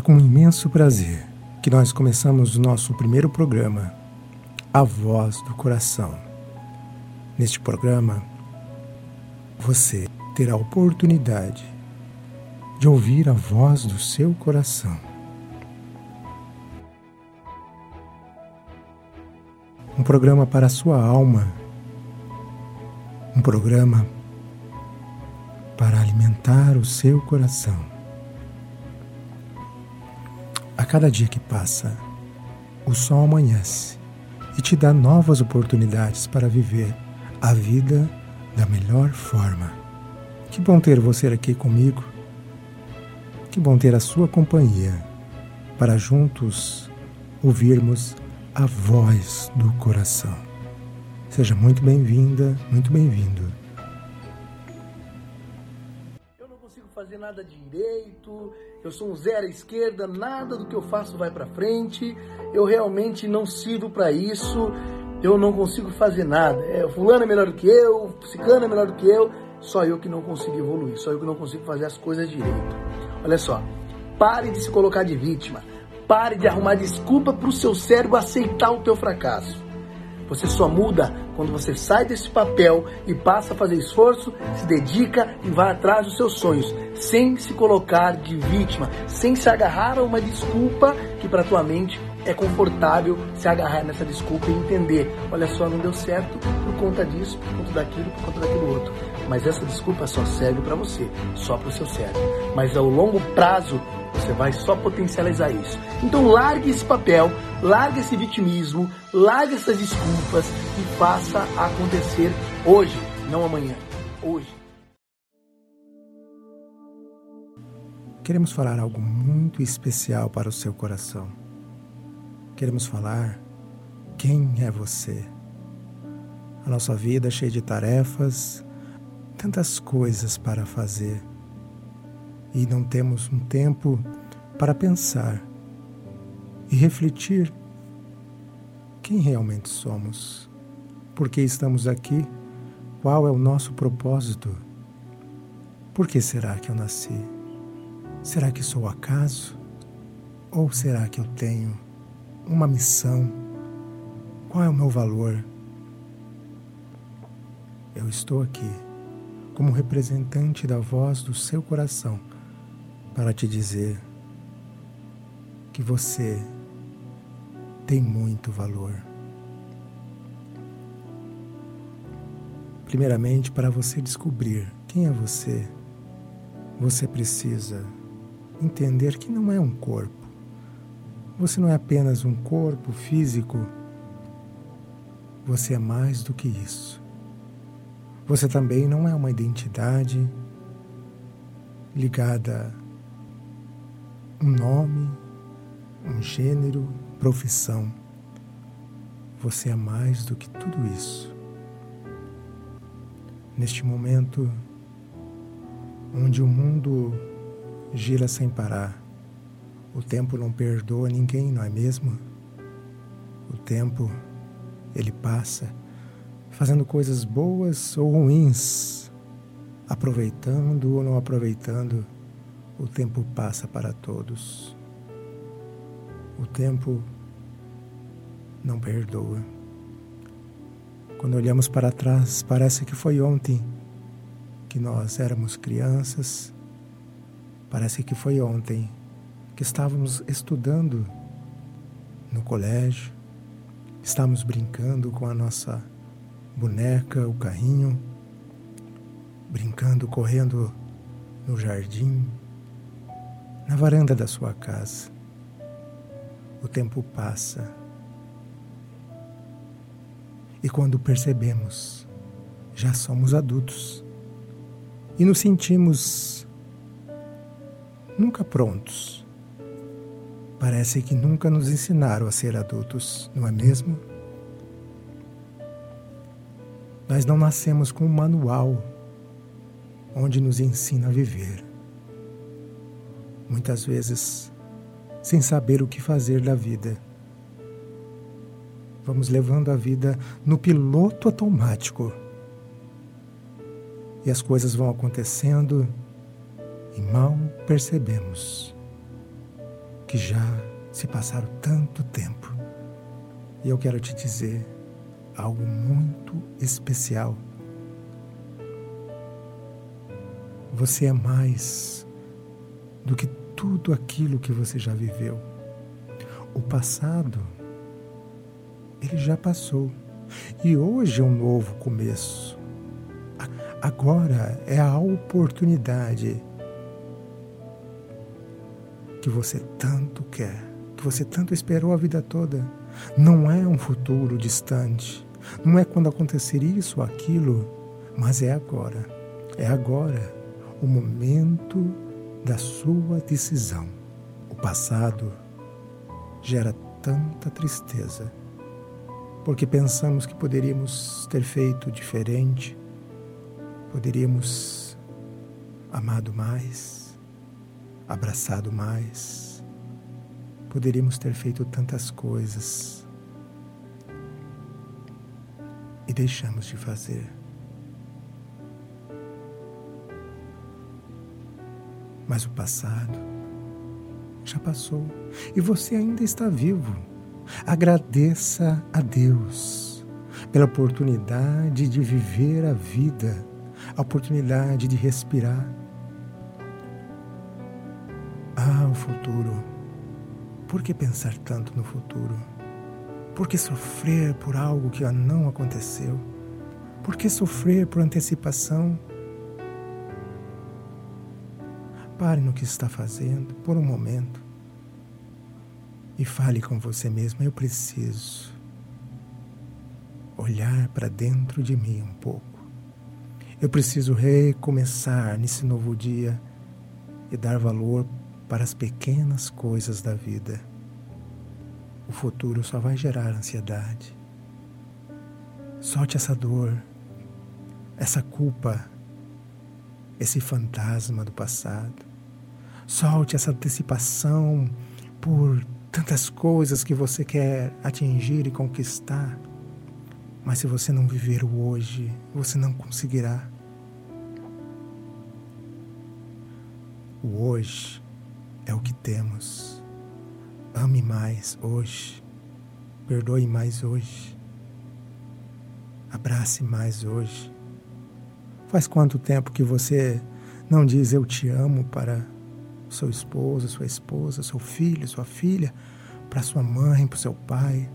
É com imenso prazer que nós começamos o nosso primeiro programa, A Voz do Coração. Neste programa, você terá a oportunidade de ouvir a voz do seu coração. Um programa para a sua alma, um programa para alimentar o seu coração. A cada dia que passa, o sol amanhece e te dá novas oportunidades para viver a vida da melhor forma. Que bom ter você aqui comigo. Que bom ter a sua companhia para juntos ouvirmos a voz do coração. Seja muito bem-vinda, muito bem-vindo. Fazer nada direito, eu sou um zero à esquerda, nada do que eu faço vai para frente, eu realmente não sirvo para isso, eu não consigo fazer nada. É, fulano é melhor do que eu, ciclano é melhor do que eu, só eu que não consigo evoluir, só eu que não consigo fazer as coisas direito. Olha só, pare de se colocar de vítima, pare de arrumar desculpa para o seu cérebro aceitar o teu fracasso. Você só muda quando você sai desse papel e passa a fazer esforço, se dedica e vai atrás dos seus sonhos, sem se colocar de vítima, sem se agarrar a uma desculpa que para tua mente é confortável se agarrar nessa desculpa e entender, olha só, não deu certo por conta disso, por conta daquilo, por conta daquilo outro. Mas essa desculpa só serve para você, só para o seu cérebro. Mas ao longo prazo você vai só potencializar isso. Então largue esse papel, largue esse vitimismo, largue essas desculpas e faça acontecer hoje, não amanhã. Hoje. Queremos falar algo muito especial para o seu coração. Queremos falar quem é você. A nossa vida é cheia de tarefas, tantas coisas para fazer e não temos um tempo para pensar e refletir quem realmente somos, por que estamos aqui, qual é o nosso propósito, por que será que eu nasci? Será que sou acaso? Ou será que eu tenho uma missão? Qual é o meu valor? Eu estou aqui como representante da voz do seu coração para te dizer que você tem muito valor. Primeiramente, para você descobrir quem é você, você precisa entender que não é um corpo. Você não é apenas um corpo físico. Você é mais do que isso. Você também não é uma identidade ligada um nome, um gênero, profissão. Você é mais do que tudo isso. Neste momento, onde o mundo gira sem parar, o tempo não perdoa ninguém, não é mesmo? O tempo, ele passa, fazendo coisas boas ou ruins, aproveitando ou não aproveitando o tempo passa para todos. O tempo não perdoa. Quando olhamos para trás, parece que foi ontem que nós éramos crianças. Parece que foi ontem que estávamos estudando no colégio, estávamos brincando com a nossa boneca, o carrinho, brincando, correndo no jardim, na varanda da sua casa. O tempo passa. E quando percebemos, já somos adultos e nos sentimos nunca prontos. Parece que nunca nos ensinaram a ser adultos, não é mesmo? Nós não nascemos com um manual onde nos ensina a viver muitas vezes sem saber o que fazer da vida. Vamos levando a vida no piloto automático. E as coisas vão acontecendo e mal percebemos. que já se passaram tanto tempo. E eu quero te dizer algo muito especial. Você é mais do que tudo aquilo que você já viveu. O passado, ele já passou. E hoje é um novo começo. Agora é a oportunidade que você tanto quer, que você tanto esperou a vida toda. Não é um futuro distante, não é quando acontecer isso ou aquilo, mas é agora. É agora o momento da sua decisão. O passado gera tanta tristeza, porque pensamos que poderíamos ter feito diferente, poderíamos amado mais, abraçado mais, poderíamos ter feito tantas coisas e deixamos de fazer. Mas o passado já passou e você ainda está vivo. Agradeça a Deus pela oportunidade de viver a vida, a oportunidade de respirar. Ah, o futuro. Por que pensar tanto no futuro? Por que sofrer por algo que não aconteceu? Por que sofrer por antecipação? Pare no que está fazendo por um momento e fale com você mesmo. Eu preciso olhar para dentro de mim um pouco. Eu preciso recomeçar nesse novo dia e dar valor para as pequenas coisas da vida. O futuro só vai gerar ansiedade. Solte essa dor, essa culpa, esse fantasma do passado. Solte essa antecipação por tantas coisas que você quer atingir e conquistar. Mas se você não viver o hoje, você não conseguirá. O hoje é o que temos. Ame mais hoje. Perdoe mais hoje. Abrace mais hoje. Faz quanto tempo que você não diz eu te amo para seu esposo, sua esposa, seu filho, sua filha, para sua mãe, para o seu pai.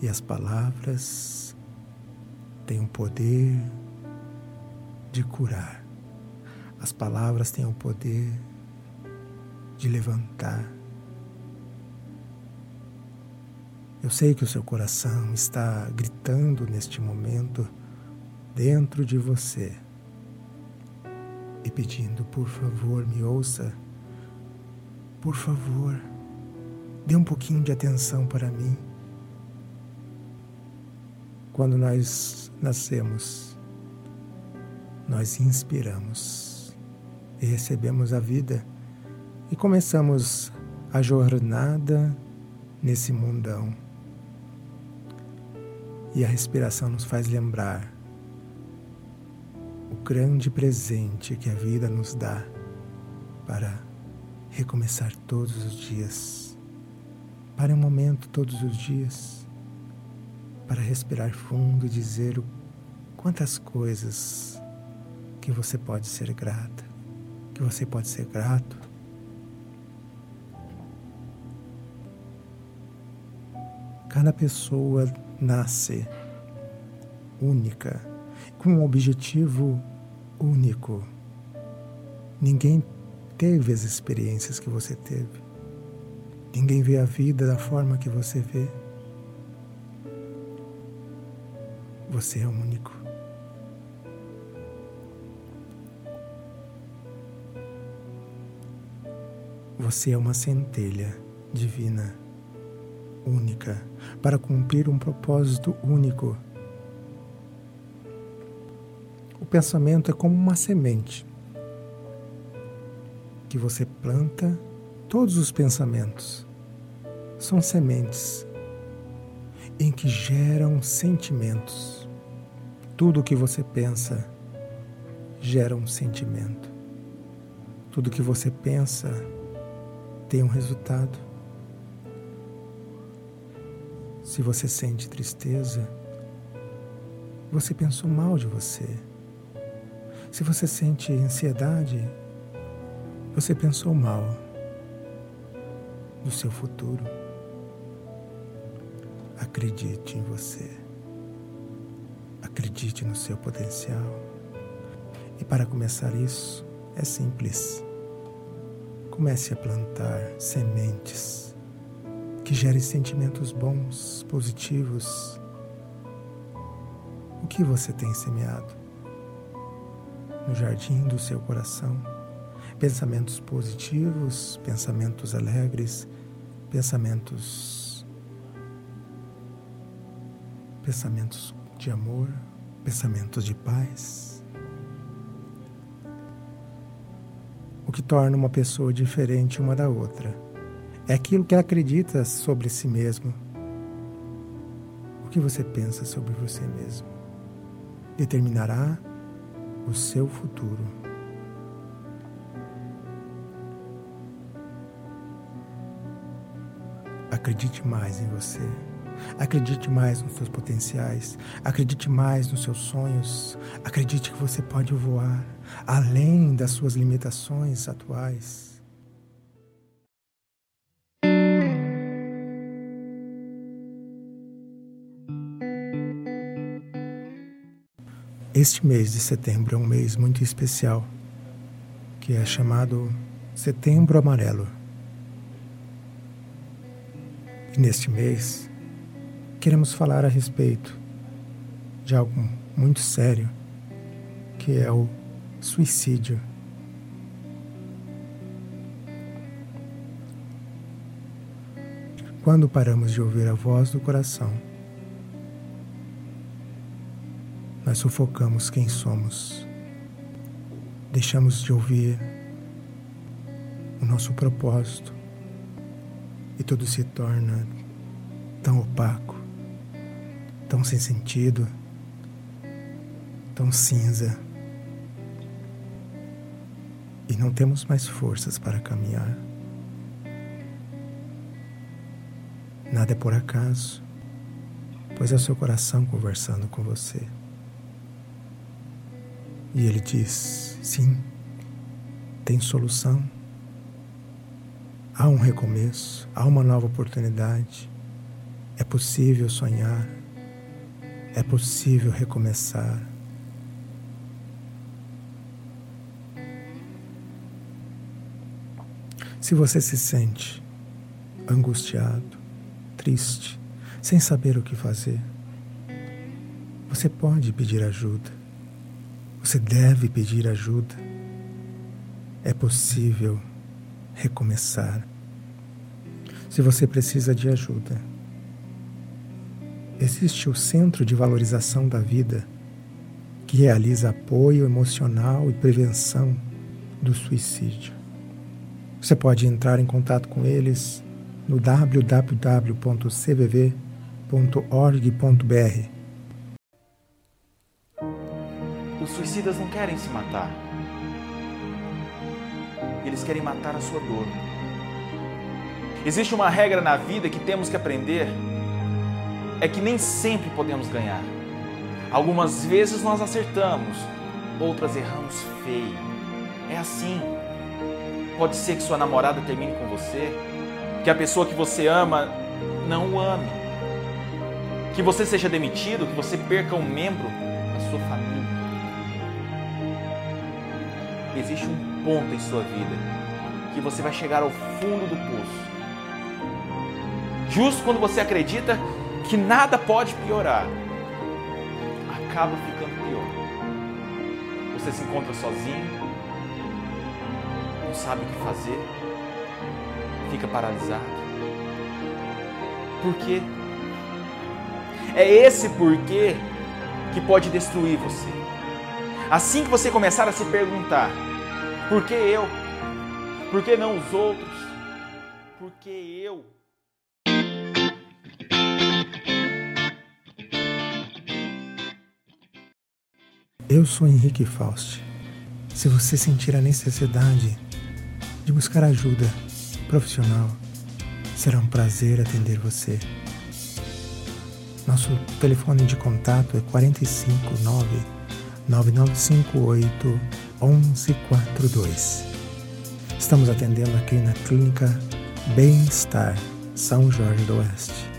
E as palavras têm o poder de curar. As palavras têm o poder de levantar. Eu sei que o seu coração está gritando neste momento dentro de você pedindo: por favor, me ouça. Por favor, dê um pouquinho de atenção para mim. Quando nós nascemos, nós inspiramos e recebemos a vida e começamos a jornada nesse mundão. E a respiração nos faz lembrar o grande presente que a vida nos dá para recomeçar todos os dias, para um momento todos os dias, para respirar fundo e dizer quantas coisas que você pode ser grata, que você pode ser grato. Cada pessoa nasce única com um objetivo único. Ninguém teve as experiências que você teve. Ninguém vê a vida da forma que você vê. Você é único. Você é uma centelha divina, única, para cumprir um propósito único o pensamento é como uma semente que você planta. Todos os pensamentos são sementes em que geram sentimentos. Tudo o que você pensa gera um sentimento. Tudo que você pensa tem um resultado. Se você sente tristeza, você pensou mal de você. Se você sente ansiedade, você pensou mal do seu futuro. Acredite em você. Acredite no seu potencial. E para começar isso, é simples. Comece a plantar sementes que gerem sentimentos bons, positivos. O que você tem semeado? No jardim do seu coração? Pensamentos positivos, pensamentos alegres, pensamentos pensamentos de amor, pensamentos de paz. o que torna uma pessoa diferente uma da outra. É aquilo que ela acredita sobre si mesmo. O que você pensa sobre você mesmo determinará o seu futuro. Acredite mais em você. Acredite mais nos seus potenciais. Acredite mais nos seus sonhos. Acredite que você pode voar além das suas limitações atuais. Este mês de setembro é um mês muito especial, que é chamado Setembro Amarelo. E neste mês, queremos falar a respeito de algo muito sério, que é o suicídio. Quando paramos de ouvir a voz do coração, nós sufocamos quem somos, deixamos de ouvir o nosso propósito e tudo se torna tão opaco, tão sem sentido, tão cinza e não temos mais forças para caminhar. Nada é por acaso, pois é o seu coração conversando com você. E ele diz: sim, tem solução. Há um recomeço, há uma nova oportunidade. É possível sonhar, é possível recomeçar. Se você se sente angustiado, triste, sem saber o que fazer, você pode pedir ajuda. Você deve pedir ajuda. É possível recomeçar. Se você precisa de ajuda, existe o Centro de Valorização da Vida, que realiza apoio emocional e prevenção do suicídio. Você pode entrar em contato com eles no www.cvv.org.br. Os suicidas não querem se matar. Eles querem matar a sua dor. Existe uma regra na vida que temos que aprender: é que nem sempre podemos ganhar. Algumas vezes nós acertamos, outras erramos feio. É assim. Pode ser que sua namorada termine com você, que a pessoa que você ama não o ame, que você seja demitido, que você perca um membro da sua família. Existe um ponto em sua vida que você vai chegar ao fundo do poço. Justo quando você acredita que nada pode piorar, acaba ficando pior. Você se encontra sozinho, sabe o que fazer, fica paralisado. Por quê? É esse porquê que pode destruir você. Assim que você começar a se perguntar: por que eu? Por que não os outros? Por que eu? Eu sou Henrique Faust. Se você sentir a necessidade de buscar ajuda, profissional, será um prazer atender você. Nosso telefone de contato é 459 9958 1142. Estamos atendendo aqui na Clínica Bem-Estar, São Jorge do Oeste.